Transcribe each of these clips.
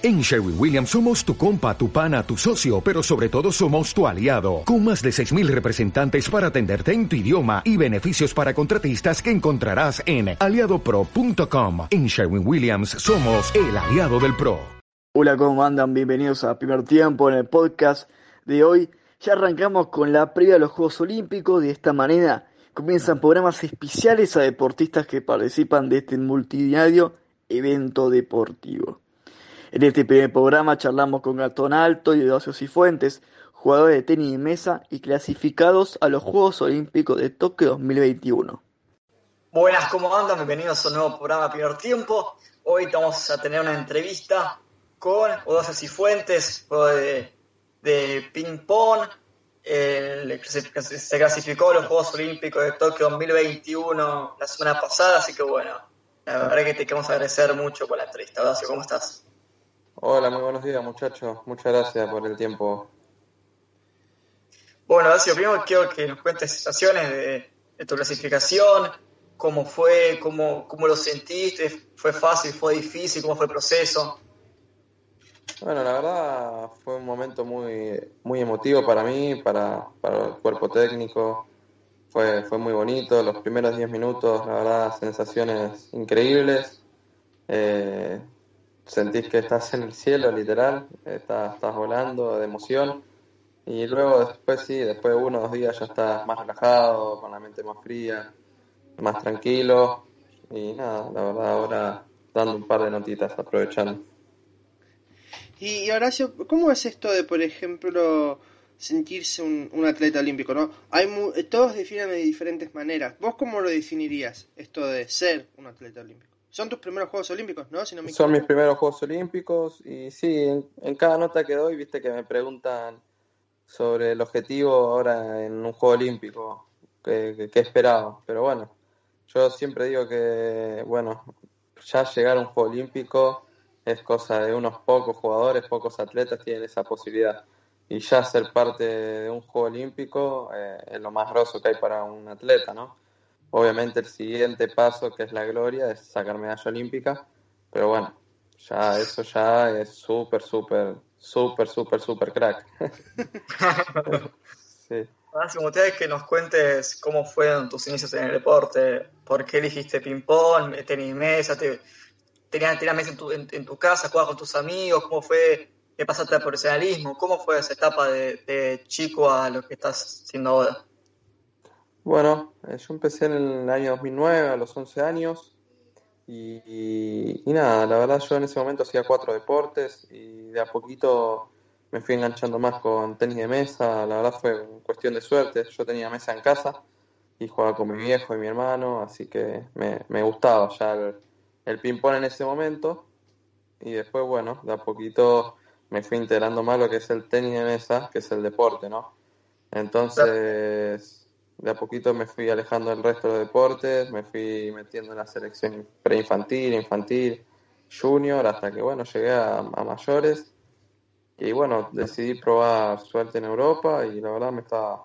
En Sherwin Williams somos tu compa, tu pana, tu socio, pero sobre todo somos tu aliado, con más de 6.000 representantes para atenderte en tu idioma y beneficios para contratistas que encontrarás en aliadopro.com. En Sherwin Williams somos el aliado del PRO. Hola, ¿cómo andan? Bienvenidos a Primer Tiempo en el podcast de hoy. Ya arrancamos con la previa de los Juegos Olímpicos. De esta manera comienzan programas especiales a deportistas que participan de este multidiario evento deportivo. En este primer programa charlamos con Gastón Alto y Eduardo Cifuentes, jugadores de tenis de mesa y clasificados a los Juegos Olímpicos de Tokio 2021. Buenas, ¿cómo andan? Bienvenidos a un nuevo programa Primer Tiempo. Hoy vamos a tener una entrevista con Eduardo Cifuentes, de, de ping-pong. se clasificó a los Juegos Olímpicos de Tokio 2021 la semana pasada, así que bueno, la verdad que te queremos agradecer mucho por la entrevista. Horacio, ¿cómo estás? Hola, muy buenos días muchachos. Muchas gracias por el tiempo. Bueno, Horacio, primero quiero que nos cuentes sensaciones de, tu clasificación, cómo fue, cómo, cómo lo sentiste, fue fácil, fue difícil, cómo fue el proceso. Bueno, la verdad fue un momento muy, muy emotivo para mí, para, para el cuerpo técnico. Fue, fue muy bonito, los primeros 10 minutos, la verdad, sensaciones increíbles. Eh, sentís que estás en el cielo, literal, estás, estás volando de emoción. Y luego después sí, después de uno o dos días ya estás más relajado, con la mente más fría, más tranquilo. Y nada, la verdad ahora dando un par de notitas, aprovechando. Y Horacio, ¿cómo es esto de, por ejemplo, sentirse un, atleta olímpico? ¿no? Hay todos definen de diferentes maneras. ¿Vos cómo lo definirías, esto de ser un atleta olímpico? Son tus primeros Juegos Olímpicos, ¿no? Son mis primeros Juegos Olímpicos y sí, en, cada nota que doy, viste que me preguntan sobre el objetivo ahora en un Juego Olímpico, que, esperaba. Pero bueno, yo siempre digo que, bueno, ya llegar a un Juego Olímpico es cosa de unos pocos jugadores, pocos atletas tienen esa posibilidad. Y ya ser parte de un Juego Olímpico eh, es lo más grosso que hay para un atleta, ¿no? Obviamente el siguiente paso, que es la gloria, es sacar medalla olímpica, pero bueno, ya eso ya es súper, súper, súper, súper, súper crack. sí. Ahora, me que nos cuentes cómo fueron tus inicios en el deporte, por qué elegiste ping-pong, tenis mesa, te, tenías, mesa en tu, en, tu casa, jugabas con tus amigos, cómo fue que pasaste al profesionalismo, cómo fue esa etapa de, de chico a lo que estás haciendo ahora. Bueno, eh, yo empecé en el año 2009, a los 11 años, y, nada, la verdad yo en ese momento hacía cuatro deportes y de a poquito me fui enganchando más con tenis de mesa, la verdad fue cuestión de suerte, yo tenía mesa en casa y jugaba con mi viejo y mi hermano, así que me, gustaba ya el, el ping-pong en ese momento, y después, bueno, de a poquito me fui integrando más lo que es el tenis de mesa, que es el deporte, ¿no? Entonces de a poquito me fui alejando del resto de deportes, me fui metiendo en la selección preinfantil, infantil, junior, hasta que bueno, llegué a, mayores. Y bueno, decidí probar suerte en Europa y la verdad me está,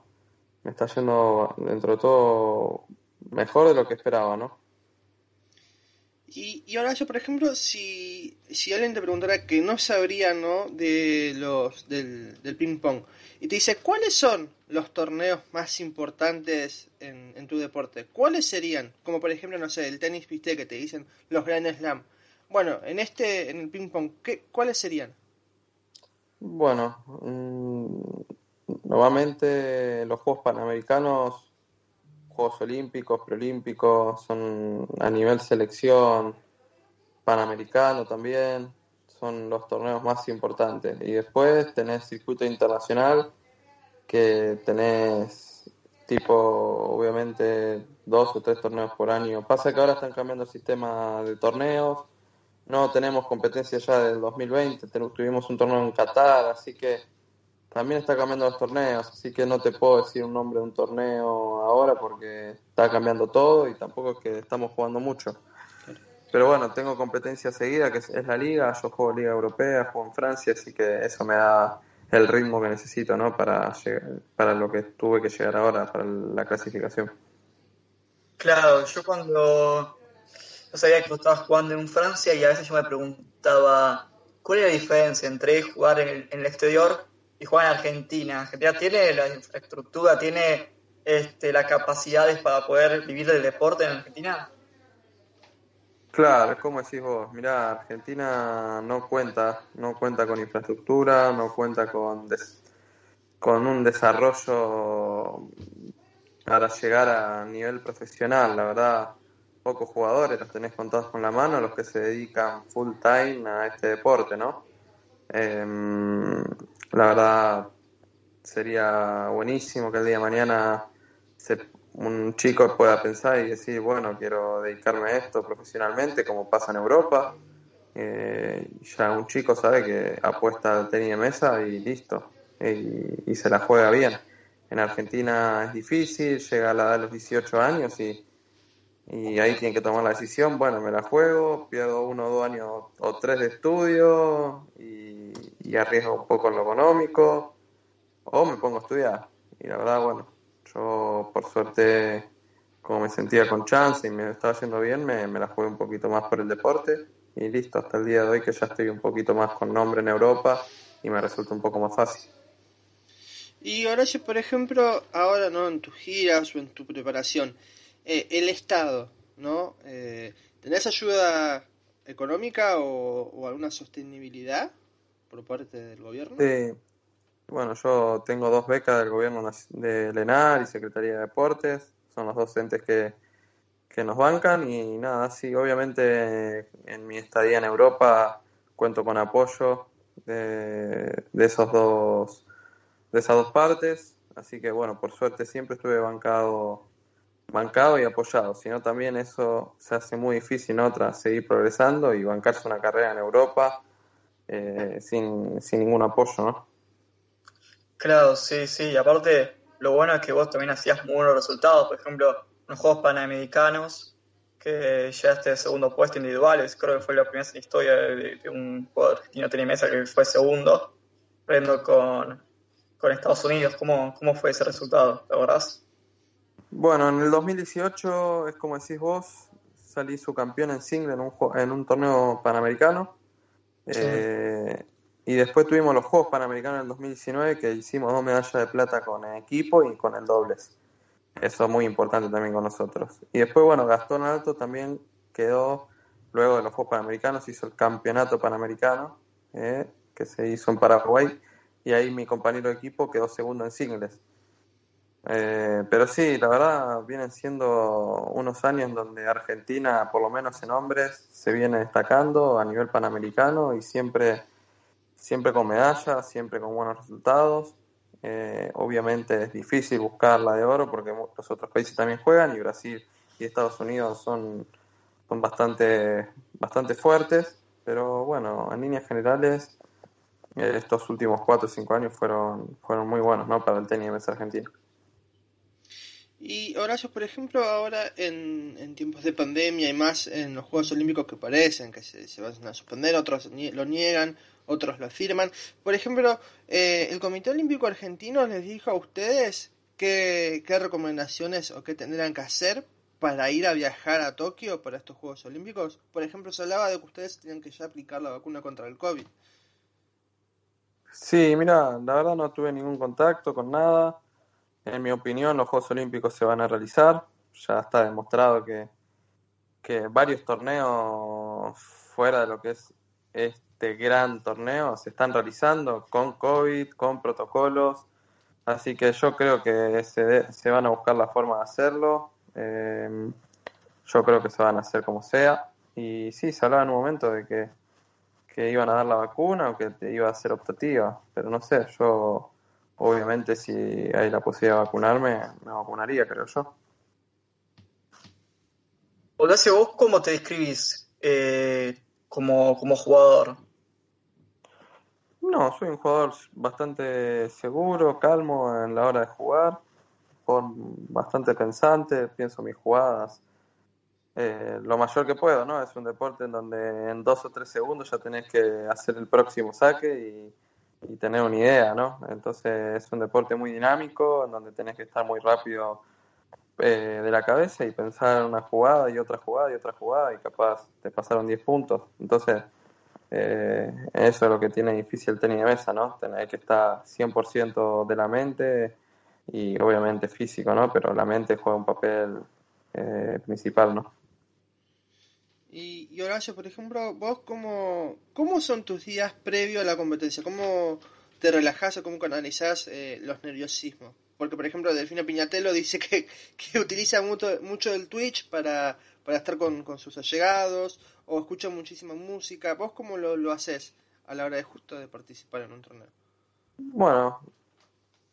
me está yendo dentro de todo mejor de lo que esperaba, ¿no? Y, y ahora yo, por ejemplo, si, si alguien te preguntara que no sabría, ¿no? De los, del, del ping pong, y te dice, ¿cuáles son los torneos más importantes en, tu deporte? ¿Cuáles serían? Como por ejemplo, no sé, el tenis, viste, que te dicen los Grand Slam. Bueno, en este, en el ping pong, ¿qué, ¿cuáles serían? Bueno, mm, nuevamente los Juegos Panamericanos, Juegos Olímpicos, Preolímpicos, son a nivel selección, Panamericano también, son los torneos más importantes. Y después tenés circuito internacional, que tenés tipo, obviamente, dos o tres torneos por año. Pasa que ahora están cambiando el sistema de torneos. No tenemos competencia ya del 2020, tuvimos un torneo en Qatar, así que también está cambiando los torneos, así que no te puedo decir un nombre de un torneo ahora porque está cambiando todo y tampoco es que estamos jugando mucho. Pero bueno, tengo competencia seguida, que es, la liga, yo juego liga europea, juego en Francia, así que eso me da el ritmo que necesito, ¿no? Para, para lo que tuve que llegar ahora, para la clasificación. Claro, yo cuando sabía que estabas jugando en Francia y a veces yo me preguntaba ¿cuál es la diferencia entre jugar en el, en el exterior y jugar en Argentina? ¿Argentina tiene la infraestructura, tiene este, las capacidades para poder vivir del deporte en Argentina? Claro, como decís vos, mirá, Argentina no cuenta, no cuenta con infraestructura, no cuenta con, con un desarrollo para llegar a nivel profesional, la verdad, pocos jugadores, los tenés contados con la mano, los que se dedican full time a este deporte, ¿no? Em, la verdad, sería buenísimo que el día de mañana se un chico pueda pensar y decir, bueno, quiero dedicarme a esto profesionalmente, como pasa en Europa. Eh, ya un chico sabe que apuesta al tenis de mesa y listo, y, se la juega bien. En Argentina es difícil, llega a la edad de los 18 años y, y ahí tiene que tomar la decisión, bueno, me la juego, pierdo uno, dos años o tres de estudio y, y arriesgo un poco en lo económico, o me pongo a estudiar. Y la verdad, bueno, yo, por suerte, como me sentía con chance y me estaba haciendo bien, me, la jugué un poquito más por el deporte y listo, hasta el día de hoy que ya estoy un poquito más con nombre en Europa y me resulta un poco más fácil. Y Horacio, por ejemplo, ahora no en tus giras o en tu preparación, eh, el Estado, ¿no? Eh, ¿Tenés ayuda económica o, o, alguna sostenibilidad por parte del gobierno? Sí, bueno, yo tengo dos becas del gobierno de Lenar y Secretaría de Deportes, son los dos entes que, nos bancan y nada, sí, obviamente en mi estadía en Europa cuento con apoyo de, esos dos de esas dos partes, así que bueno, por suerte siempre estuve bancado bancado y apoyado, sino también eso se hace muy difícil, ¿no? Tras seguir progresando y bancarse una carrera en Europa eh, sin, sin ningún apoyo, ¿no? Claro, sí, sí. Y aparte, lo bueno es que vos también hacías muy buenos resultados. Por ejemplo, en los Juegos Panamericanos, que llegaste de segundo puesto individuales. Creo que fue la primera historia de, un jugador argentino mesa que fue segundo, prendo con, con Estados Unidos. ¿Cómo, ¿Cómo fue ese resultado? ¿Te acordás? Bueno, en el 2018, es como decís vos, salí subcampeón en single en un, en un torneo panamericano. Eh, y después tuvimos los Juegos Panamericanos en 2019 que hicimos dos medallas de plata con el equipo y con el dobles. Eso es muy importante también con nosotros. Y después, bueno, Gastón Alto también quedó, luego de los Juegos Panamericanos, hizo el Campeonato Panamericano, eh, que se hizo en Paraguay, y ahí mi compañero de equipo quedó segundo en singles. Eh, pero sí, la verdad, vienen siendo unos años donde Argentina, por lo menos en hombres, se viene destacando a nivel panamericano y siempre siempre con medallas, siempre con buenos resultados. Eh, obviamente es difícil buscar la de oro porque los otros países también juegan y Brasil y Estados Unidos son, son bastante, bastante fuertes, pero bueno, en líneas generales eh, estos últimos 4 o 5 años fueron, fueron muy buenos ¿no? para el tenis argentino. Y Horacio, por ejemplo, ahora en, en, tiempos de pandemia y más en los Juegos Olímpicos que parecen que se, van a suspender, otros lo niegan, otros lo afirman. Por ejemplo, eh, el Comité Olímpico Argentino les dijo a ustedes qué, qué recomendaciones o qué tendrían que hacer para ir a viajar a Tokio para estos Juegos Olímpicos. Por ejemplo, se hablaba de que ustedes tenían que ya aplicar la vacuna contra el COVID. Sí, mira, la verdad no tuve ningún contacto con nada. En mi opinión, los Juegos Olímpicos se van a realizar. Ya está demostrado que, que varios torneos fuera de lo que es este gran torneo se están realizando con COVID, con protocolos, así que yo creo que se, se van a buscar la forma de hacerlo, em, yo creo que se van a hacer como sea, y sí, se hablaba en un momento de que, que iban a dar la vacuna o que iba a ser optativa, pero no sé, yo obviamente si hay la posibilidad de vacunarme, me vacunaría, creo yo. Horacio, ¿vos cómo te describís eh, como, como jugador? No, soy un jugador bastante seguro, calmo en la hora de jugar, bastante pensante, pienso mis jugadas eh, lo mayor que puedo, ¿no? Es un deporte en donde en dos o tres segundos ya tenés que hacer el próximo saque y, tener una idea, ¿no? Entonces es un deporte muy dinámico, en donde tenés que estar muy rápido eh, de la cabeza y pensar una jugada y otra jugada y otra jugada y capaz te pasaron 10 puntos. Entonces Eh, eso es lo que tiene difícil el tenis de mesa, ¿no? Tener que estar 100% de la mente y obviamente físico, ¿no? Pero la mente juega un papel eh, principal, ¿no? Y, Horacio, por ejemplo, vos cómo, cómo son tus días previo a la competencia? ¿Cómo te relajás o cómo canalizás eh, los nerviosismos? Porque, por ejemplo, Delfino Piñatelo dice que, que utiliza mucho, mucho el Twitch para, para estar con, con, sus allegados o escucha muchísima música. ¿Vos cómo lo, lo haces a la hora de justo de participar en un torneo? Bueno,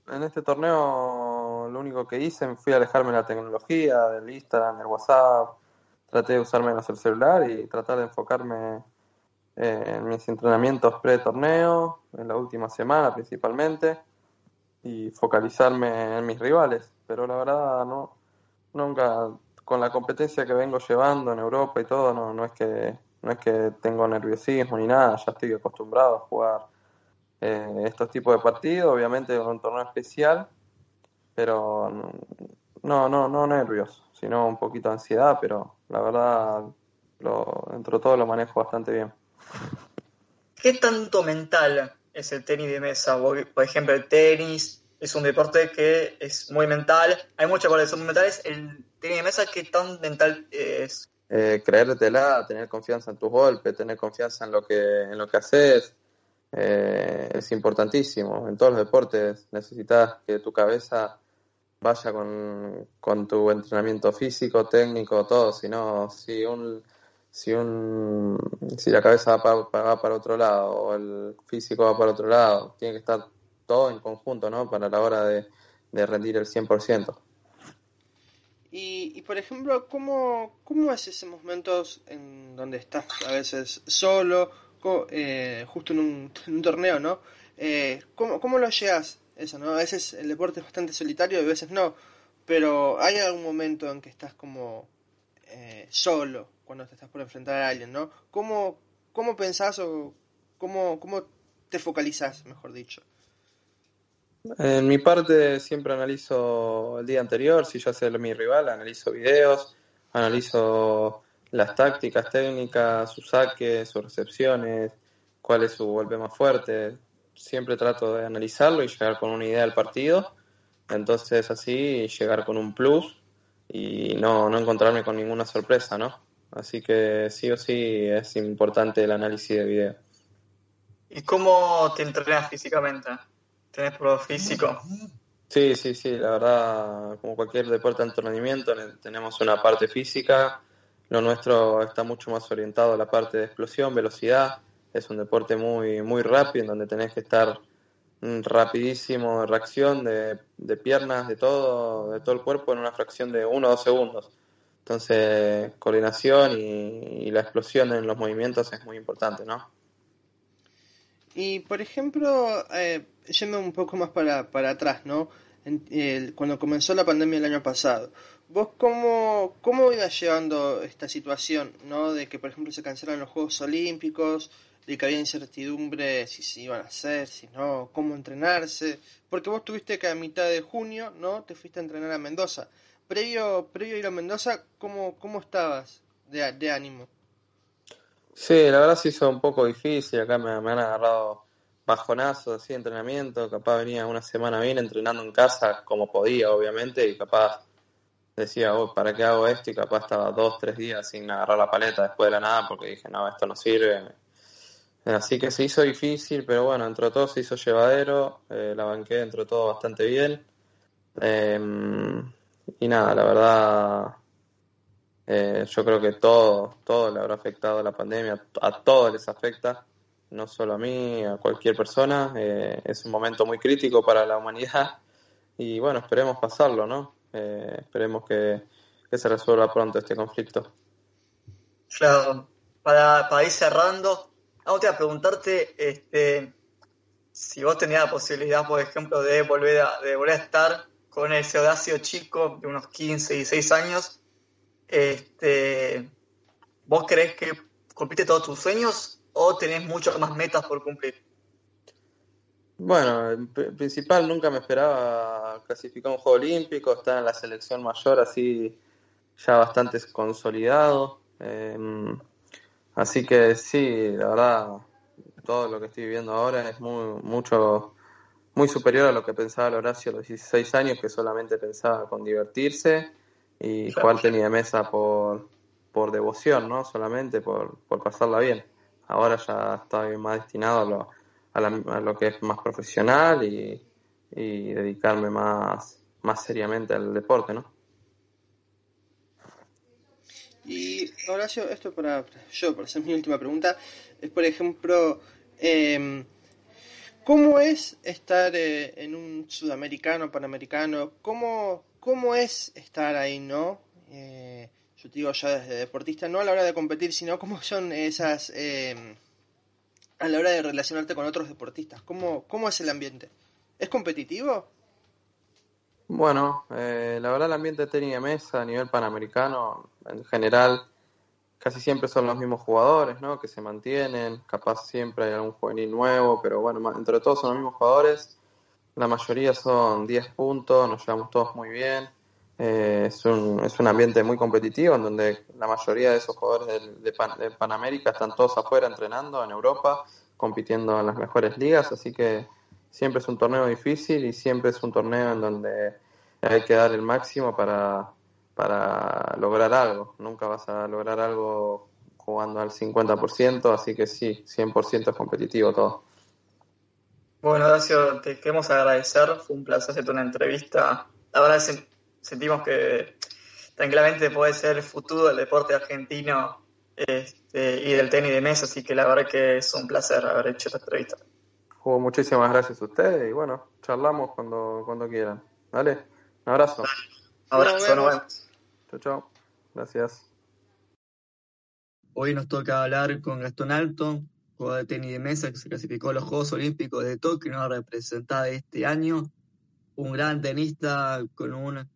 en este torneo lo único que hice fui a alejarme de la tecnología, del Instagram, del WhatsApp, traté de usar menos el celular y tratar de enfocarme en mis entrenamientos pre-torneo, en la última semana principalmente, y focalizarme en mis rivales. Pero la verdad, no nunca, con la competencia que vengo llevando en Europa y todo, no, no, es, que, no es que tengo nerviosismo ni nada, ya estoy acostumbrado a jugar eh, estos tipos de partidos, obviamente en un torneo especial, pero no, no, no nervios, sino un poquito de ansiedad, pero la verdad, lo, dentro de todo lo manejo bastante bien. ¿Qué tanto mental es el tenis de mesa? Por ejemplo, el tenis es un deporte que es muy mental, hay muchas cosas que son mentales. ¿El tenis de mesa qué tan mental es? Eh, creértela, tener confianza en tus golpes, tener confianza en lo que, en lo que haces, eh, es importantísimo. En todos los deportes necesitas que tu cabeza vaya con, con tu entrenamiento físico, técnico, todo. Si no, si un si un si la cabeza va para, va para otro lado o el físico va para otro lado, tiene que estar todo en conjunto, ¿no? Para la hora de, de rendir el 100%. Y, y por ejemplo, ¿cómo, ¿cómo es ese momentos en donde estás a veces solo, eh, justo en un, en un, torneo, ¿no? Eh, ¿cómo, ¿Cómo lo llegas eso, no? A veces el deporte es bastante solitario y a veces no, pero hay algún momento en que estás como eh, solo cuando te estás por enfrentar a alguien, ¿no? ¿Cómo, cómo pensás o cómo, cómo te focalizás, mejor dicho? En mi parte siempre analizo el día anterior, si yo sé mi rival, analizo videos, analizo las tácticas técnicas, sus saques, sus recepciones, cuál es su golpe más fuerte. Siempre trato de analizarlo y llegar con una idea del partido. Entonces así llegar con un plus y no, no encontrarme con ninguna sorpresa, ¿no? Así que sí o sí es importante el análisis de video. ¿Y cómo te entrenas físicamente? ¿Tenés pro físico? Sí, sí, sí, la verdad, como cualquier deporte de entrenamiento, tenemos una parte física, lo nuestro está mucho más orientado a la parte de explosión, velocidad, es un deporte muy, muy rápido en donde tenés que estar rapidísimo de reacción de, de piernas, de todo, de todo el cuerpo en una fracción de uno o dos segundos. Entonces, coordinación y, la explosión en los movimientos es muy importante, ¿no? Y, por ejemplo, eh, yendo un poco más para, para atrás, ¿no? En, cuando comenzó la pandemia el año pasado, ¿vos cómo, cómo ibas llevando esta situación, ¿no? De que, por ejemplo, se cancelaron los Juegos Olímpicos, que había incertidumbre si se iban a hacer, si no, cómo entrenarse, porque vos tuviste que a mitad de junio, ¿no? Te fuiste a entrenar a Mendoza. Previo, previo a ir a Mendoza, ¿cómo, cómo estabas de, de ánimo? Sí, la verdad se hizo un poco difícil, acá me, me han agarrado bajonazos así de entrenamiento, capaz venía una semana bien entrenando en casa como podía, obviamente, y capaz decía, oh, ¿para qué hago esto? Y capaz estaba dos, tres días sin agarrar la paleta después de la nada porque dije, no, esto no sirve. Así que se hizo difícil, pero bueno, entre todo se hizo llevadero, eh, la banqué dentro de todo bastante bien. Eh, y nada, la verdad, eh, yo creo que todo, todo le habrá afectado a la pandemia, a todos les afecta, no solo a mí, a cualquier persona. Eh, es un momento muy crítico para la humanidad y bueno, esperemos pasarlo, ¿no? Eh, esperemos que, que, se resuelva pronto este conflicto. Claro, para, para ir cerrando, vamos a preguntarte este, si vos tenías la posibilidad, por ejemplo, de volver a, de volver a estar con ese Horacio chico de unos 15, 16 años, este, ¿vos crees que cumpliste todos tus sueños o tenés muchas más metas por cumplir? Bueno, en principal nunca me esperaba clasificar un Juego Olímpico, estar en la selección mayor así ya bastante consolidado. Eh, así que sí, la verdad, todo lo que estoy viviendo ahora es muy, mucho, muy superior a lo que pensaba el Horacio a los 16 años, que solamente pensaba con divertirse y jugar tenía mesa por, por devoción, ¿no? Solamente por, por pasarla bien. Ahora ya estoy más destinado a lo, a, a lo que es más profesional y, y dedicarme más, más seriamente al deporte, ¿no? Y Horacio, esto para yo, para hacer mi última pregunta, es por ejemplo, eh, ¿cómo es estar eh, en un sudamericano, panamericano? ¿Cómo, ¿Cómo es estar ahí, no? Eh, yo te digo ya desde deportista, no a la hora de competir, sino cómo son esas, em, a la hora de relacionarte con otros deportistas, ¿cómo, cómo es el ambiente? ¿Es competitivo? Bueno, eh, la verdad el ambiente de tenis de mesa a nivel panamericano, en general, casi siempre son los mismos jugadores, ¿no? Que se mantienen, capaz siempre hay algún juvenil nuevo, pero bueno, entre todos son los mismos jugadores. La mayoría son 10 puntos, nos llevamos todos muy bien. Eh, es, un, es un ambiente muy competitivo en donde la mayoría de esos jugadores de, de, Pan, de Panamérica están todos afuera entrenando en Europa, compitiendo en las mejores ligas, así que siempre es un torneo difícil y siempre es un torneo en donde hay que dar el máximo para, para lograr algo. Nunca vas a lograr algo jugando al 50%, así que sí, 100% es competitivo todo. Bueno, Horacio, te queremos agradecer, fue un placer hacerte una entrevista. La verdad sentimos que tranquilamente puede ser el futuro del deporte argentino este, y del tenis de mesa, así que la verdad que es un placer haber hecho esta entrevista. muchísimas gracias a ustedes y bueno, charlamos cuando, cuando quieran. ¿Vale? Un abrazo. Abrazo, nos vemos. Chao, chao. Gracias. Hoy nos toca hablar con Gastón Alto, jugador de tenis de mesa que se clasificó a los Juegos Olímpicos de Tokio, nos representado este año. Un gran tenista con una,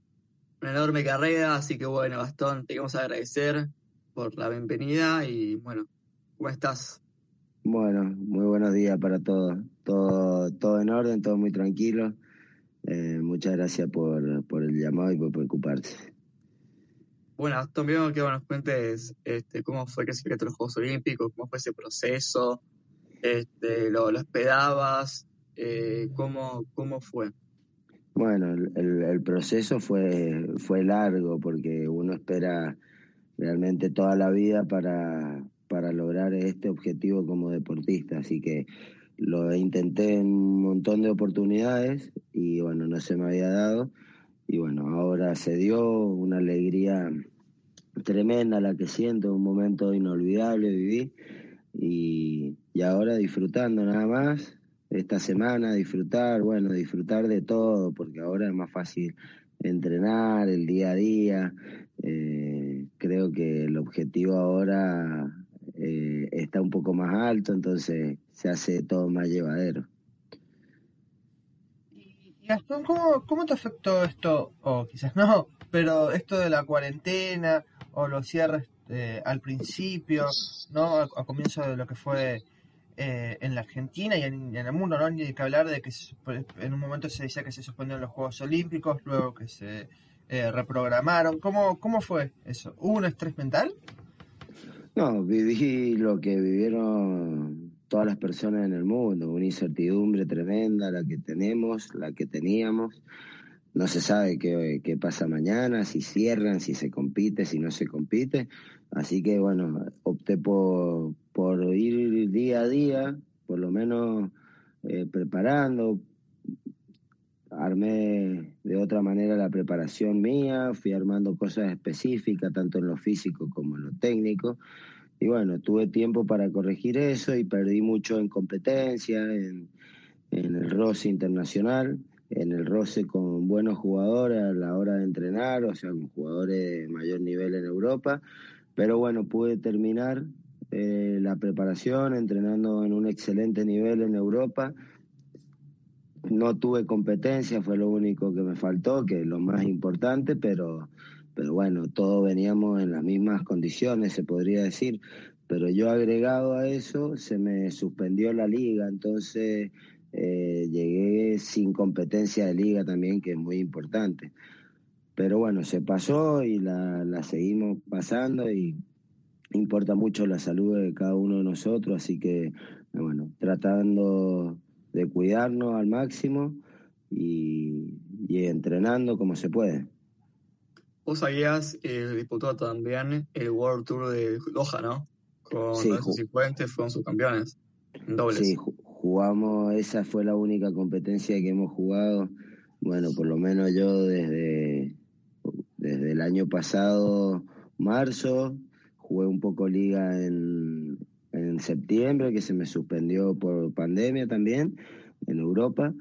una enorme carrera, así que bueno, Gastón, te queremos agradecer por la bienvenida y bueno, ¿cómo estás? Bueno, muy buenos días para todos. Todo, todo en orden, todo muy tranquilo. Eh, muchas gracias por, por, el llamado y por preocuparse. Bueno, Gastón, primero que nos cuentes este, cómo fue que se a los Juegos Olímpicos, cómo fue ese proceso, este, lo, lo esperabas, eh, cómo, cómo fue. Bueno, el, el, proceso fue, fue largo porque uno espera realmente toda la vida para, para lograr este objetivo como deportista. Así que lo intenté en un montón de oportunidades y bueno, no se me había dado. Y bueno, ahora se dio una alegría tremenda la que siento, un momento inolvidable viví y, y ahora disfrutando nada más esta semana, disfrutar, bueno, disfrutar de todo, porque ahora es más fácil entrenar el día a día. Eh, creo que el objetivo ahora eh, está un poco más alto, entonces se hace todo más llevadero. Y Gastón, ¿cómo, ¿cómo te afectó esto? O quizás no, pero esto de la cuarentena o los cierres eh, al principio, ¿no? A, comienzo de lo que fue eh, en la Argentina y en, el mundo, ¿no? Ni que hablar de que se, en un momento se decía que se suspendieron los Juegos Olímpicos, luego que se eh, reprogramaron. ¿Cómo, ¿Cómo fue eso? ¿Hubo un estrés mental? No, viví lo que vivieron todas las personas en el mundo, una incertidumbre tremenda, la que tenemos, la que teníamos. No se sabe qué, qué pasa mañana, si cierran, si se compite, si no se compite. Así que bueno, opté por, por ir día a día, por lo menos eh, preparando. Armé de otra manera la preparación mía, fui armando cosas específicas, tanto en lo físico como en lo técnico. Y bueno, tuve tiempo para corregir eso y perdí mucho en competencia, en, el roce internacional, en el roce con buenos jugadores a la hora de entrenar, o sea, con jugadores de mayor nivel en Europa. Pero bueno, pude terminar eh, la preparación entrenando en un excelente nivel en Europa. No tuve competencia, fue lo único que me faltó, que es lo más importante, pero, pero bueno, todos veníamos en las mismas condiciones, se podría decir. Pero yo agregado a eso, se me suspendió la liga, entonces eh, llegué sin competencia de liga también, que es muy importante. Pero bueno, se pasó y la, la seguimos pasando y importa mucho la salud de cada uno de nosotros, así que bueno, tratando de cuidarnos al máximo y, entrenando como se puede. Vos habías eh, disputado también el World Tour de Loja, ¿no? Con sí, los Cifuentes, fueron subcampeones en dobles. Sí, jugamos, esa fue la única competencia que hemos jugado. Bueno, por lo menos yo desde, desde el año pasado, marzo, jugué un poco liga en, en septiembre, que se me suspendió por pandemia también en Europa.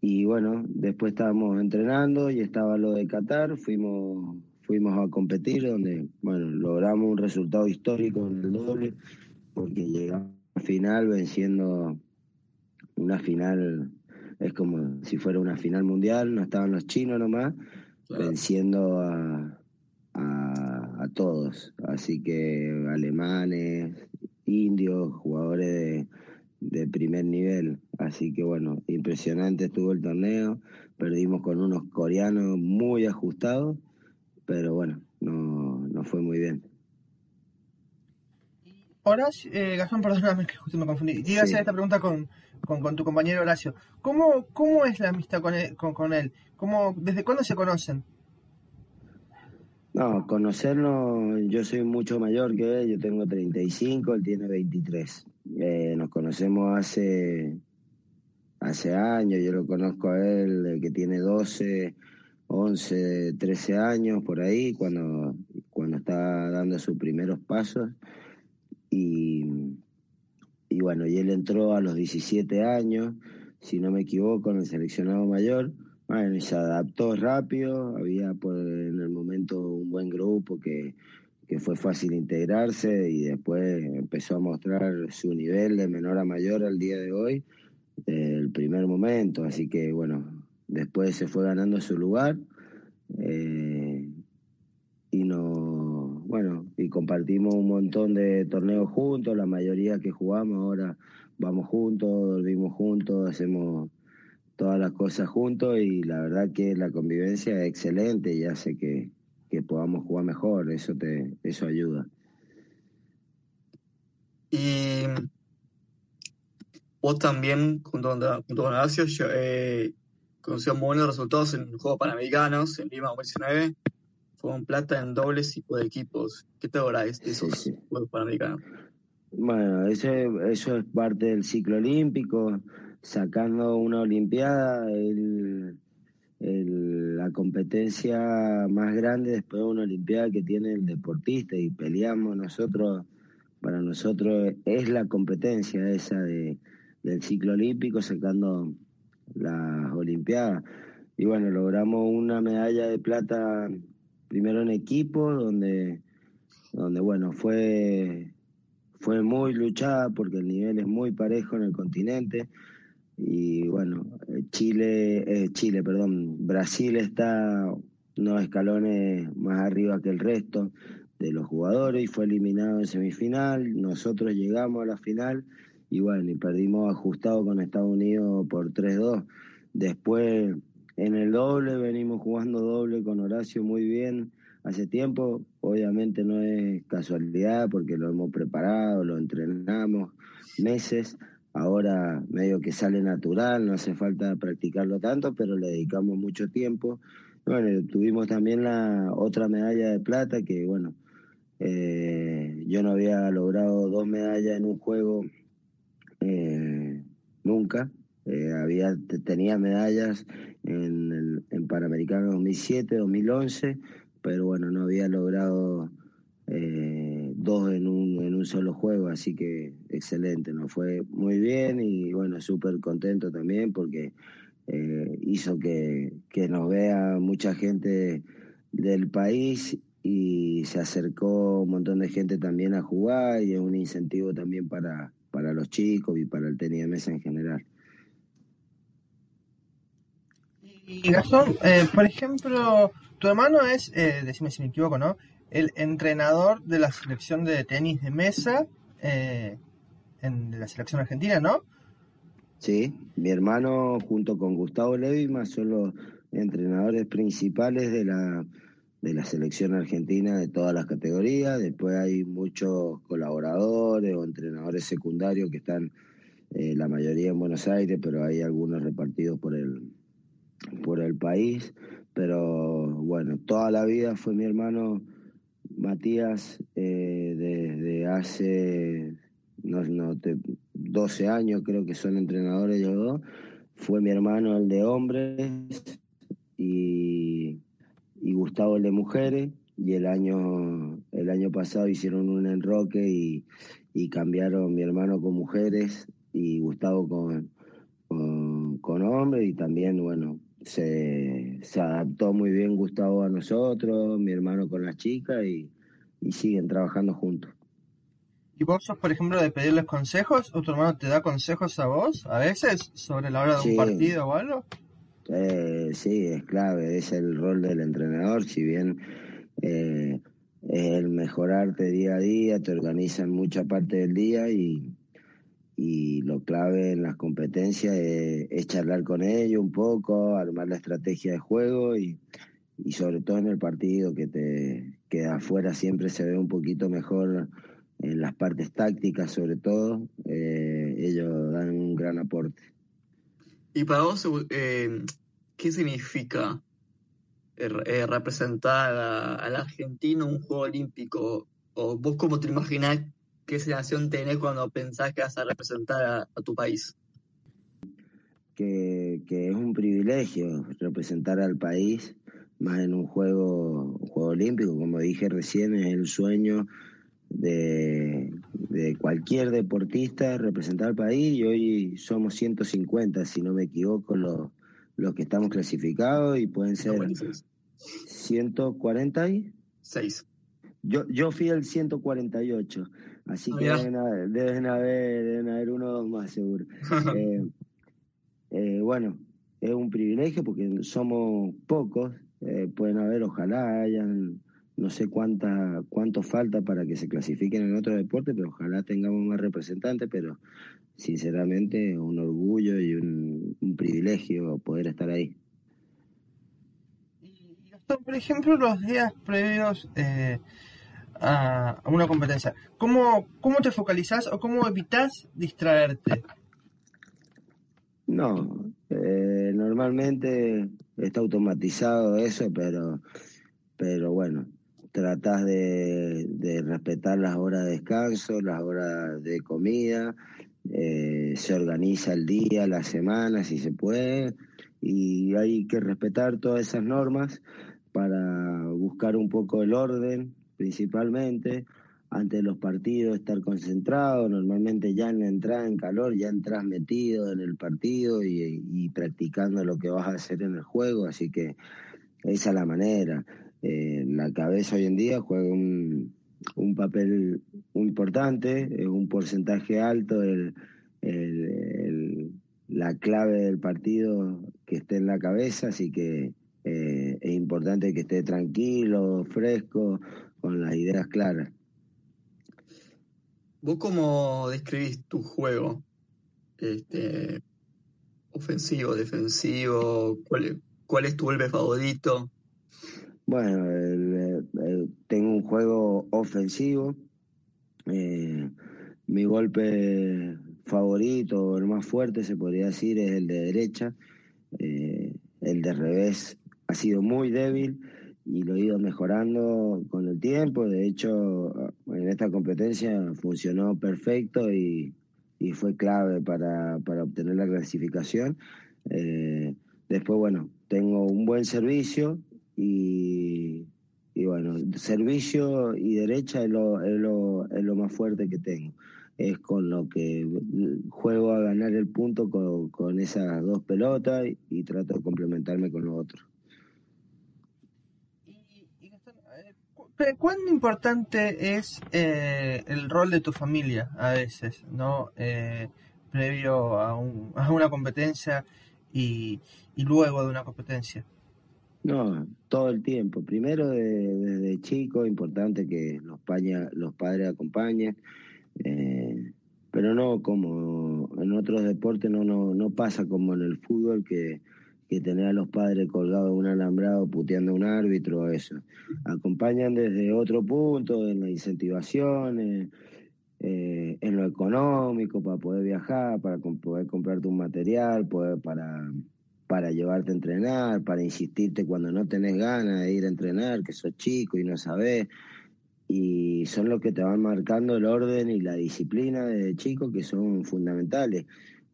Y bueno, después estábamos entrenando y estaba lo de Qatar, fuimos, fuimos a competir, donde bueno, logramos un resultado histórico en el doble, porque llegamos al final venciendo una final, es como si fuera una final mundial, no estaban los chinos nomás, venciendo a, a, a todos, así que alemanes, indios, jugadores de de primer nivel. Así que bueno, impresionante estuvo el torneo. Perdimos con unos coreanos muy ajustados, pero bueno, no, no fue muy bien. Horacio, eh, Gastón, perdóname que justo me confundí. Te iba a hacer esta pregunta con, con, tu compañero Horacio. ¿Cómo, ¿Cómo es la amistad con él? Con, él? ¿Cómo, ¿Desde cuándo se conocen? No, conocernos, yo soy mucho mayor que él, yo tengo 35, él tiene 23. Eh, nos conocemos hace, hace años, yo lo conozco a él que tiene 12, 11, 13 años por ahí, cuando, cuando está dando sus primeros pasos. Y, y bueno, y él entró a los 17 años, si no me equivoco, en el seleccionado mayor. Bueno, se adaptó rápido, había por, en el momento un buen grupo que, que fue fácil integrarse y después empezó a mostrar su nivel de menor a mayor al día de hoy, el primer momento, así que bueno, después se fue ganando su lugar eh, y no, bueno, y compartimos un montón de torneos juntos, la mayoría que jugamos ahora vamos juntos, dormimos juntos, hacemos todas las cosas juntos y la verdad que la convivencia es excelente y hace que, que podamos jugar mejor, eso te, eso ayuda. Y vos también, junto con, junto con Horacio, eh, muy buenos resultados en Juegos Panamericanos en Lima 2019. Fue un plata en dobles y de equipos. ¿Qué te agradeces de esos Juegos Panamericanos? Bueno, eso, eso es parte del ciclo olímpico. Sacando una Olimpiada, el, la competencia más grande después de una Olimpiada que tiene el deportista y peleamos nosotros, para nosotros es la competencia esa de, del ciclo olímpico sacando las Olimpiadas. Y bueno, logramos una medalla de plata primero en equipo, donde, donde bueno, fue, fue muy luchada porque el nivel es muy parejo en el continente y bueno, eh, Chile, eh, Chile, perdón, Brasil está unos escalones más arriba que el resto de los jugadores y fue eliminado en semifinal. Nosotros llegamos a la final y bueno, y perdimos ajustado con Estados Unidos por 3-2. Después en el doble venimos jugando doble con Horacio muy bien hace tiempo. Obviamente no es casualidad porque lo hemos preparado, lo entrenamos meses Ahora medio que sale natural, no hace falta practicarlo tanto, pero le dedicamos mucho tiempo. Bueno, tuvimos también la otra medalla de plata que, bueno, eh, yo no había logrado dos medallas en un juego eh, nunca. Eh, había tenía medallas en, el, en Panamericano 2007, 2011, pero bueno, no había logrado eh, dos en un, un solo juego, así que excelente, nos fue muy bien y bueno, súper contento también porque eh, hizo que, que nos vea mucha gente del país y se acercó un montón de gente también a jugar y es un incentivo también para, para los chicos y para el tenis de mesa en general. Y Gastón, eh, por ejemplo, tu hermano es, eh, decime si me equivoco, ¿no? El entrenador de la selección de tenis de mesa eh, en la selección argentina, ¿no? Sí, mi hermano junto con Gustavo Levima son los entrenadores principales de la, de la selección argentina de todas las categorías. Después hay muchos colaboradores o entrenadores secundarios que están eh, la mayoría en Buenos Aires, pero hay algunos repartidos por el, por el país. Pero bueno, toda la vida fue mi hermano Matías eh, desde hace no, no 12 años, creo que son entrenadores ellos dos. Fue mi hermano el de hombres y, y Gustavo el de mujeres y el año el año pasado hicieron un enroque y, y cambiaron mi hermano con mujeres y Gustavo con, con, hombres y también bueno se, se, adaptó muy bien Gustavo a nosotros, mi hermano con las chicas y, y siguen trabajando juntos. ¿Y vos sos, por ejemplo, de pedirles consejos o tu hermano te da consejos a vos a veces sobre la hora de un partido o algo? Eh, sí, es clave, es el rol del entrenador, si bien eh, es el mejorarte día a día, te organizan mucha parte del día y, y lo clave en las competencias es, charlar con ellos un poco, armar la estrategia de juego y, y sobre todo en el partido que te que afuera siempre se ve un poquito mejor en las partes tácticas sobre todo, eh, ellos dan un gran aporte. ¿Y para vos eh, qué significa eh, representar al argentino en un juego olímpico? ¿O vos cómo te imaginás qué sensación tenés cuando pensás que vas a representar a, tu país? Que, que, es un privilegio representar al país, más en un juego, un juego olímpico, como dije recién, es el sueño de, cualquier deportista representar al país y hoy somos 150, si no me equivoco, los, los que estamos clasificados y pueden ser 146. Yo, yo fui el 148, así que deben haber, deben haber, deben haber uno o dos más seguro. Eh, eh, bueno, es un privilegio porque somos pocos, eh, pueden haber, ojalá hayan no sé cuánta, cuánto falta para que se clasifiquen en otro deporte, pero ojalá tengamos más representantes, pero sinceramente un orgullo y un, privilegio poder estar ahí. Y por ejemplo, los días previos eh, a, una competencia, ¿cómo, ¿cómo te focalizas o cómo evitas distraerte? No, eh, normalmente está automatizado eso, pero, pero bueno, tratas de, respetar las horas de descanso, las horas de comida, eh, se organiza el día, la semana, si se puede, y hay que respetar todas esas normas para buscar un poco el orden, principalmente, antes de los partidos estar concentrado, normalmente ya en la entrada en calor ya entras metido en el partido y, practicando lo que vas a hacer en el juego, así que esa es la manera. Eh, la cabeza hoy en día juega un, un papel muy importante, es un porcentaje alto el, la clave del partido que esté en la cabeza, así que eh, es importante que esté tranquilo, fresco, con las ideas claras. ¿Vos cómo describís tu juego? Este, ofensivo, defensivo, ¿cuál, cuál es tu golpe favorito? Bueno, tengo un juego ofensivo. Eh, mi golpe favorito, el más fuerte se podría decir, es el de derecha. Eh, el de revés ha sido muy débil y lo he ido mejorando con el tiempo. De hecho, en esta competencia funcionó perfecto y, fue clave para, obtener la clasificación. Eh, después, bueno, tengo un buen servicio y, bueno, servicio y derecha es lo, es, lo, es lo más fuerte que tengo. Es con lo que juego a ganar el punto con, esas dos pelotas y, trato de complementarme con los otros. Eh, ¿Cuán importante es eh, el rol de tu familia a veces, no? Eh, previo a, un, a una competencia y, luego de una competencia. No, todo el tiempo. Primero desde chico, importante que los, los padres acompañen, eh, pero no como en otros deportes, no, no, no pasa como en el fútbol que, que tener a los padres colgados en un alambrado puteando a un árbitro, eso. Acompañan desde otro punto, en las incentivaciones, eh, en lo económico, para poder viajar, para poder comprarte un material, poder, para, para llevarte a entrenar, para insistirte cuando no tenés ganas de ir a entrenar, que sos chico y no sabés. Y son los que te van marcando el orden y la disciplina de chico que son fundamentales.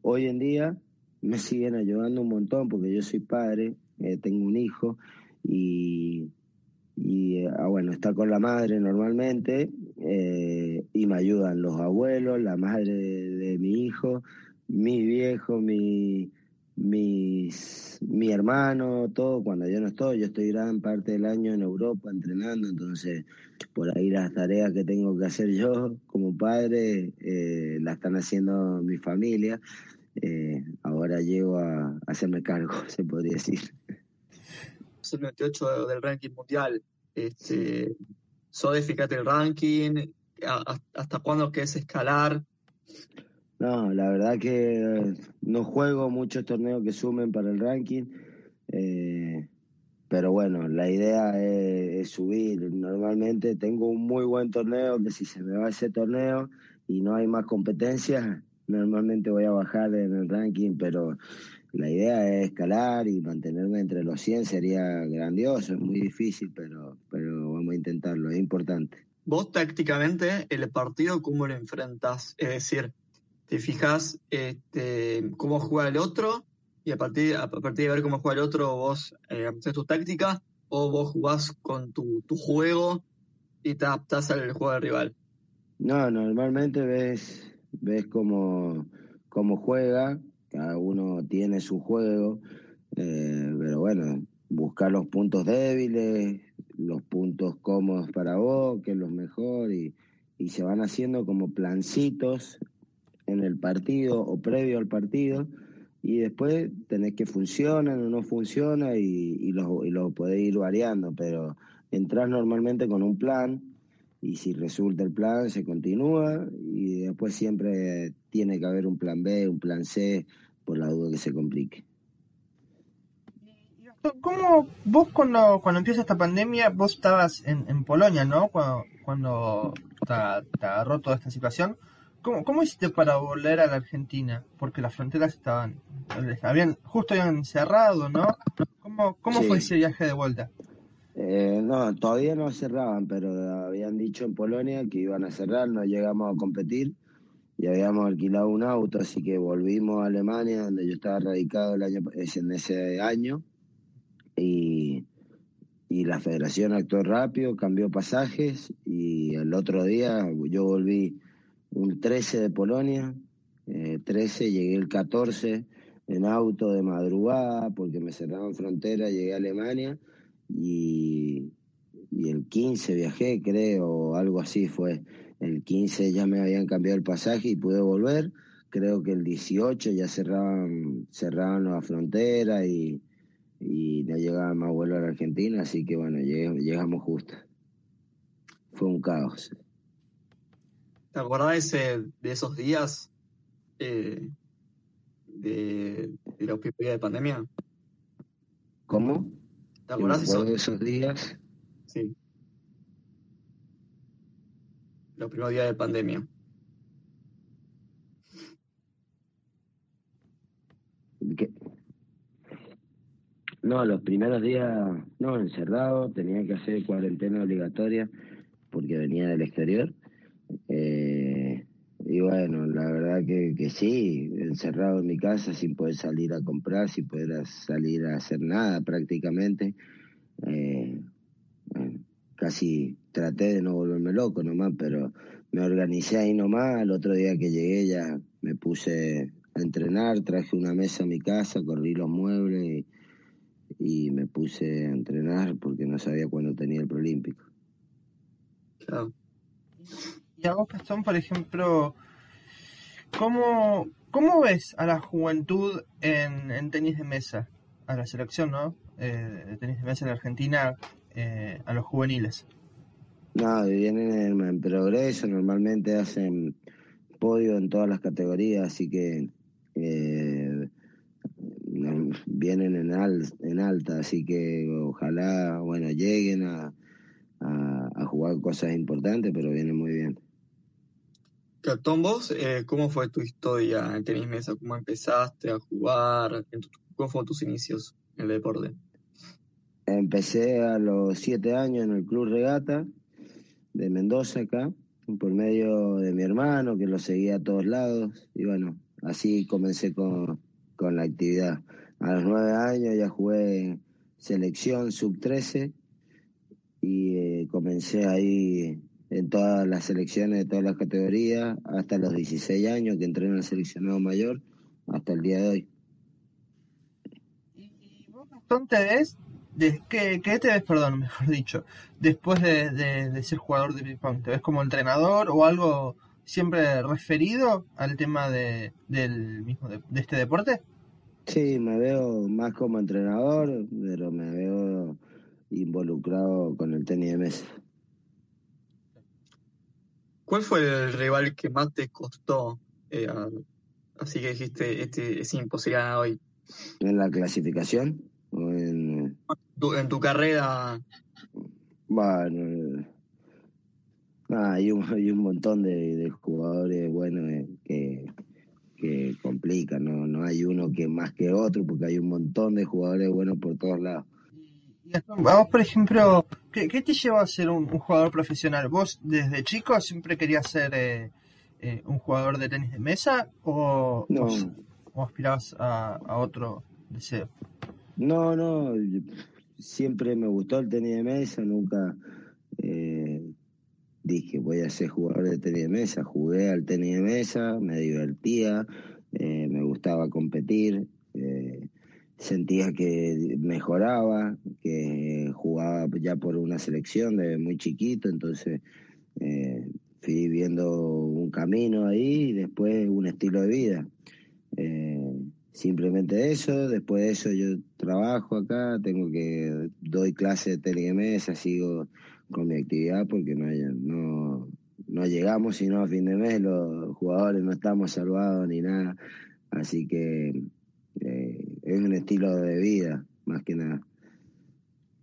Hoy en día me siguen ayudando un montón porque yo soy padre, eh, tengo un hijo y y ah, bueno, está con la madre normalmente eh, y me ayudan los abuelos, la madre de, mi hijo, mi viejo, mi, mis, mi hermano, todo cuando yo no estoy, yo estoy gran parte del año en Europa entrenando, entonces por ahí las tareas que tengo que hacer yo como padre eh, las están haciendo mi familia. Eh, ahora llego a hacerme cargo, se podría decir el 98 del ranking mundial. Este, Sode, fíjate el ranking, ¿hasta cuándo quieres escalar? No, la verdad que no juego muchos torneos que sumen para el ranking, eh, pero bueno, la idea es, subir. Normalmente tengo un muy buen torneo que si se me va ese torneo y no hay más competencias, normalmente voy a bajar en el ranking, pero la idea es escalar y mantenerme entre los 100 sería grandioso, es muy difícil, pero, pero vamos a intentarlo, es importante. Vos tácticamente el partido, ¿cómo lo enfrentas? Es decir, te fijas este, cómo juega el otro y a partir, a partir de ver cómo juega el otro vos eh, haces tu táctica o vos jugás con tu, tu juego y te adaptás al juego del rival. No, normalmente ves, ves cómo, cómo juega cada uno tiene su juego, eh, pero bueno, buscar los puntos débiles, los puntos cómodos para vos, que es lo mejor, y, y se van haciendo como plancitos en el partido o previo al partido, y después tenés que funcionan o no funciona y, y lo, y lo podés ir variando, pero entras normalmente con un plan y si resulta el plan se continúa y después siempre tiene que haber un plan B, un plan C, por la duda que se complique. ¿Cómo vos cuando, cuando empieza esta pandemia, vos estabas en, en Polonia, ¿no? Cuando, cuando te, agarró toda esta situación. ¿Cómo, ¿Cómo hiciste para volver a la Argentina? Porque las fronteras estaban, habían, justo habían cerrado, ¿no? ¿Cómo, cómo fue ese viaje de vuelta? Eh, no, todavía no cerraban, pero habían dicho en Polonia que iban a cerrar, no llegamos a competir y habíamos alquilado un auto, así que volvimos a Alemania, donde yo estaba radicado el año, en ese año, y, y la federación actuó rápido, cambió pasajes, y el otro día yo volví un 13 de Polonia, 13, eh, llegué el 14 en auto de madrugada, porque me cerraron frontera, llegué a Alemania, y, y el 15 viajé, creo, algo así fue el 15 ya me habían cambiado el pasaje y pude volver. Creo que el 18 ya cerraban, cerraban la frontera y, y no llegaba más vuelo a la Argentina, así que bueno, llegamos justo. Fue un caos. ¿Te acordás de, esos días eh, de, de la de pandemia? ¿Cómo? ¿Te acordás de esos días? Sí. los primeros días de pandemia? No, los primeros días, no, encerrado, tenía que hacer cuarentena obligatoria porque venía del exterior. Eh, y bueno, la verdad que, que, sí, encerrado en mi casa sin poder salir a comprar, sin poder salir a hacer nada prácticamente. Eh, casi traté de no volverme loco nomás, pero me organicé ahí nomás. El otro día que llegué ya me puse a entrenar, traje una mesa a mi casa, corrí los muebles y, me puse a entrenar porque no sabía cuándo tenía el Prolímpico. Claro. Y a vos, Gastón, por ejemplo, ¿cómo, cómo ves a la juventud en, tenis de mesa? A la selección, ¿no? Eh, de tenis de mesa en Argentina, eh, a los juveniles. No, vienen en, progreso, normalmente hacen podio en todas las categorías, así que eh, vienen en, en alta, así que ojalá, bueno, lleguen a, a, jugar cosas importantes, pero vienen muy bien. Vos, eh, ¿cómo fue tu historia en tenis mesa? ¿Cómo empezaste a jugar? ¿Cómo fueron tus inicios en el deporte? Empecé a los siete años en el Club Regata de Mendoza acá, por medio de mi hermano que lo seguía a todos lados y bueno, así comencé con, con la actividad. A los nueve años ya jugué selección sub-13 y eh, comencé ahí en todas las selecciones de todas las categorías, hasta los 16 años que entré en el seleccionado mayor, hasta el día de hoy. ¿Y vos, Gastón, te ves? De, ¿qué, ¿Qué te ves, perdón, mejor dicho, después de, de, ser jugador de ping pong? ¿Te ves como entrenador o algo siempre referido al tema de, del mismo de, de este deporte? Sí, me veo más como entrenador, pero me veo involucrado con el tenis de mesa. ¿Cuál fue el rival que más te costó? Eh, así que dijiste, este es imposible ganar hoy. ¿En la clasificación? ¿O en... en tu carrera? Bueno, hay, un, hay un montón de, jugadores buenos eh, que, que complican, ¿no? no hay uno que más que otro, porque hay un montón de jugadores buenos por todos lados. Vamos, por ejemplo, ¿qué, te lleva a ser un, jugador profesional? ¿Vos desde chico siempre querías ser eh, eh, un jugador de tenis de mesa o, aspirabas a, otro deseo? No, no, siempre me gustó el tenis de mesa, nunca eh, dije voy a ser jugador de tenis de mesa, jugué al tenis de mesa, me divertía, me gustaba competir sentía que mejoraba, que jugaba ya por una selección de muy chiquito, entonces eh, fui viendo un camino ahí y después un estilo de vida. Eh, simplemente eso, después de eso yo trabajo acá, tengo que, doy clases de tenis de mesa, sigo con mi actividad porque no, no, no llegamos sino a fin de mes, los jugadores no estamos salvados ni nada, así que eh, es un estilo de vida, más que nada.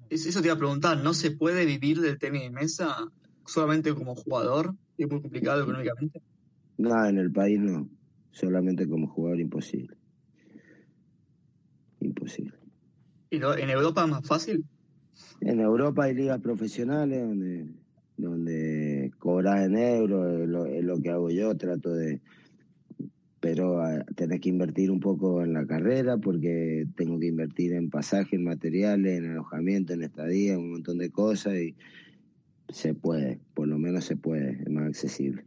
Eso te iba a preguntar, ¿no se puede vivir del tenis de mesa solamente como jugador? ¿Es muy complicado económicamente? No, en el país no. Solamente como jugador imposible. Imposible. ¿Y en Europa es más fácil? En Europa hay ligas profesionales donde, donde cobras en euros, es lo que hago yo, trato de, pero uh, tenés que invertir un poco en la carrera porque tengo que invertir en pasaje, en materiales, en alojamiento, en estadía, un montón de cosas y se puede, por lo menos se puede, es más accesible.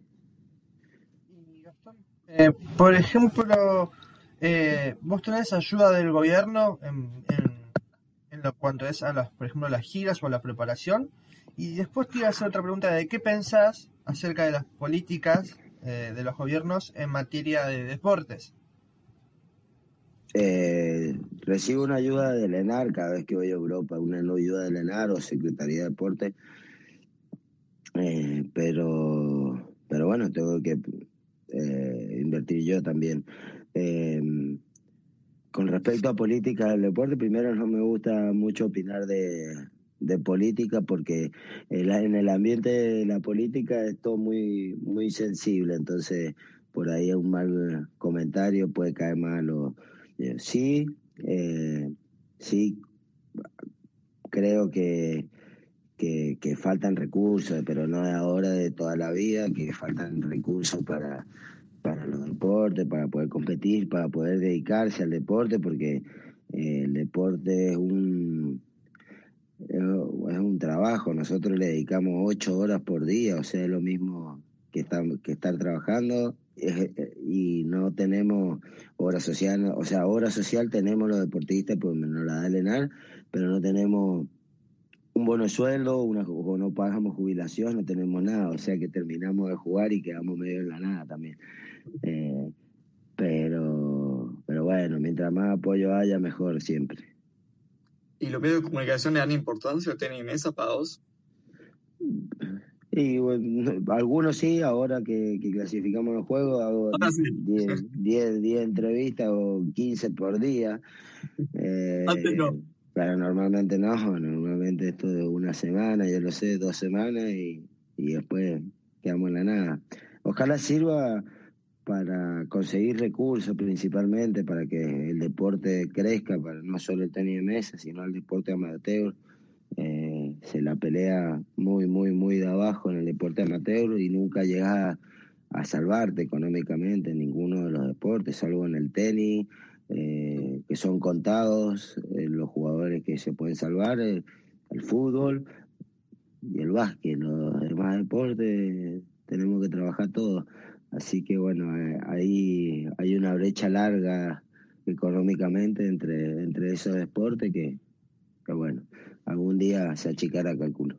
Eh, por ejemplo, eh, vos tenés ayuda del gobierno en, en, lo cuanto es a las, por ejemplo, las giras o a la preparación. Y después te iba a hacer otra pregunta de qué pensás acerca de las políticas eh, de los gobiernos en materia de deportes? Eh, recibo una ayuda del ENAR cada vez que voy a Europa, una ayuda del ENAR o Secretaría de Deporte, eh, pero, pero bueno, tengo que invertir yo también. con respecto a política del deporte, primero no me gusta mucho opinar de, de política porque en el ambiente de la política es todo muy, muy sensible, entonces por ahí un mal comentario puede caer mal. O, eh, sí, eh, sí, creo que, que, faltan recursos, pero no es ahora de toda la vida, que faltan recursos para, para los deportes, para poder competir, para poder dedicarse al deporte, porque eh, el deporte es un es un trabajo, nosotros le dedicamos ocho horas por día, o sea, es lo mismo que estar, que estar trabajando y no tenemos hora social, o sea, hora social tenemos los deportistas, pues nos la da el ENAR, pero no tenemos un bono sueldo, una, o no pagamos jubilación, no tenemos nada, o sea que terminamos de jugar y quedamos medio en la nada también. Eh, pero, pero bueno, mientras más apoyo haya, mejor siempre. ¿Y los medios de comunicación le dan importancia al tenis mesa para vos? Y algunos sí, ahora que, clasificamos los juegos, hago 10 entrevistas o 15 por día. Eh, Antes no. Pero normalmente no, normalmente esto de una semana, yo lo sé, dos semanas y, y después quedamos en la nada. ojalá sirva para conseguir recursos principalmente, para que el deporte crezca, para no solo el tenis de mesa, sino el deporte amateur. Eh, se la pelea muy, muy, muy de abajo en el deporte amateur y nunca llega a, salvarte económicamente en ninguno de los deportes, salvo en el tenis, eh, que son contados eh, los jugadores que se pueden salvar, el fútbol y el básquet, los demás deportes tenemos que trabajar todos. Así que bueno, eh, ahí hay una brecha larga económicamente entre, entre esos deportes que, bueno, algún día se achicará, calculo.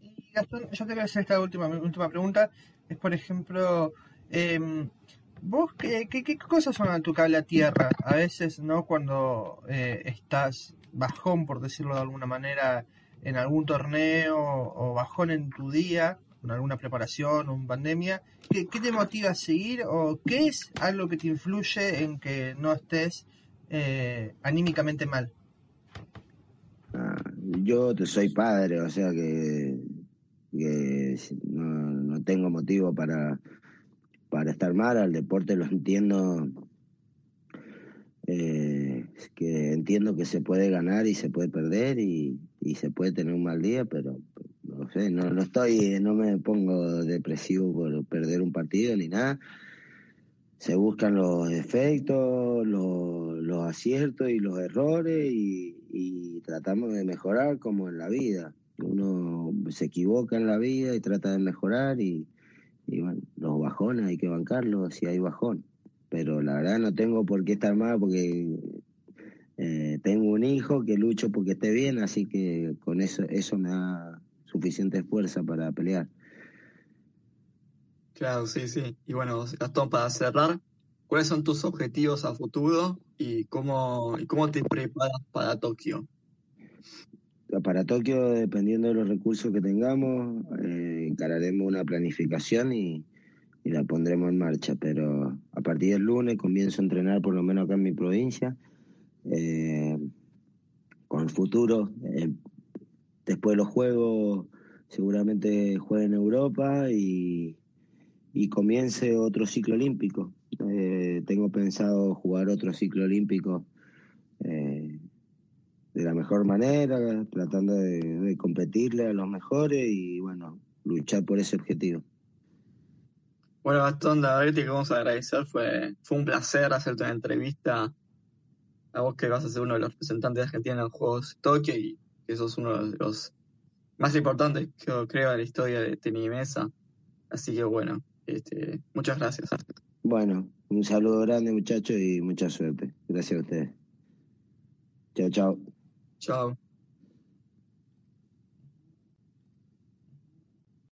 Y Gastón, yo te voy a hacer esta última, última pregunta. Es, por ejemplo, eh, ¿vos qué, qué, cosas son a tu cable a tierra? A veces, ¿no? Cuando eh, estás bajón, por decirlo de alguna manera, en algún torneo o bajón en tu día, con alguna preparación o pandemia, ¿qué, te motiva a seguir o qué es algo que te influye en que no estés eh, anímicamente mal? Ah, yo soy padre, o sea que, no, tengo motivo para, para estar mal, al deporte lo entiendo, eh, que entiendo que se puede ganar y se puede perder y se puede tener un mal día, pero no sé, no, no estoy, no me pongo depresivo por perder un partido ni nada. Se buscan los defectos, los, los aciertos y los errores y, tratamos de mejorar como en la vida. Uno se equivoca en la vida y trata de mejorar y, bueno, los bajones hay que bancarlos si hay bajón. Pero la verdad no tengo por qué estar mal porque eh, tengo un hijo que lucho porque esté bien, así que con eso, eso me da suficiente fuerza para pelear. Claro, sí, sí. Y bueno, Gastón, para cerrar, ¿cuáles son tus objetivos a futuro y cómo, y cómo te preparas para Tokio? Para Tokio, dependiendo de los recursos que tengamos, eh, encararemos una planificación y, la pondremos en marcha. Pero a partir del lunes comienzo a entrenar, por lo menos acá en mi provincia. Eh, con el futuro, eh, Después de los juegos seguramente juegue en Europa y, comience otro ciclo olímpico. Eh, tengo pensado jugar otro ciclo olímpico eh, de la mejor manera, tratando de, competirle a los mejores y bueno, luchar por ese objetivo. Bueno, Gastón, la verdad que vamos a agradecer. Fue, fue un placer hacerte una entrevista a vos que vas a ser uno de los representantes de Argentina en los Juegos Tokio y que sos uno de los más importantes, que creo, en la historia de tenis mesa. Así que bueno, este, muchas gracias. Bueno, un saludo grande muchachos y mucha suerte. Gracias a ustedes. Chao, chao. Chao.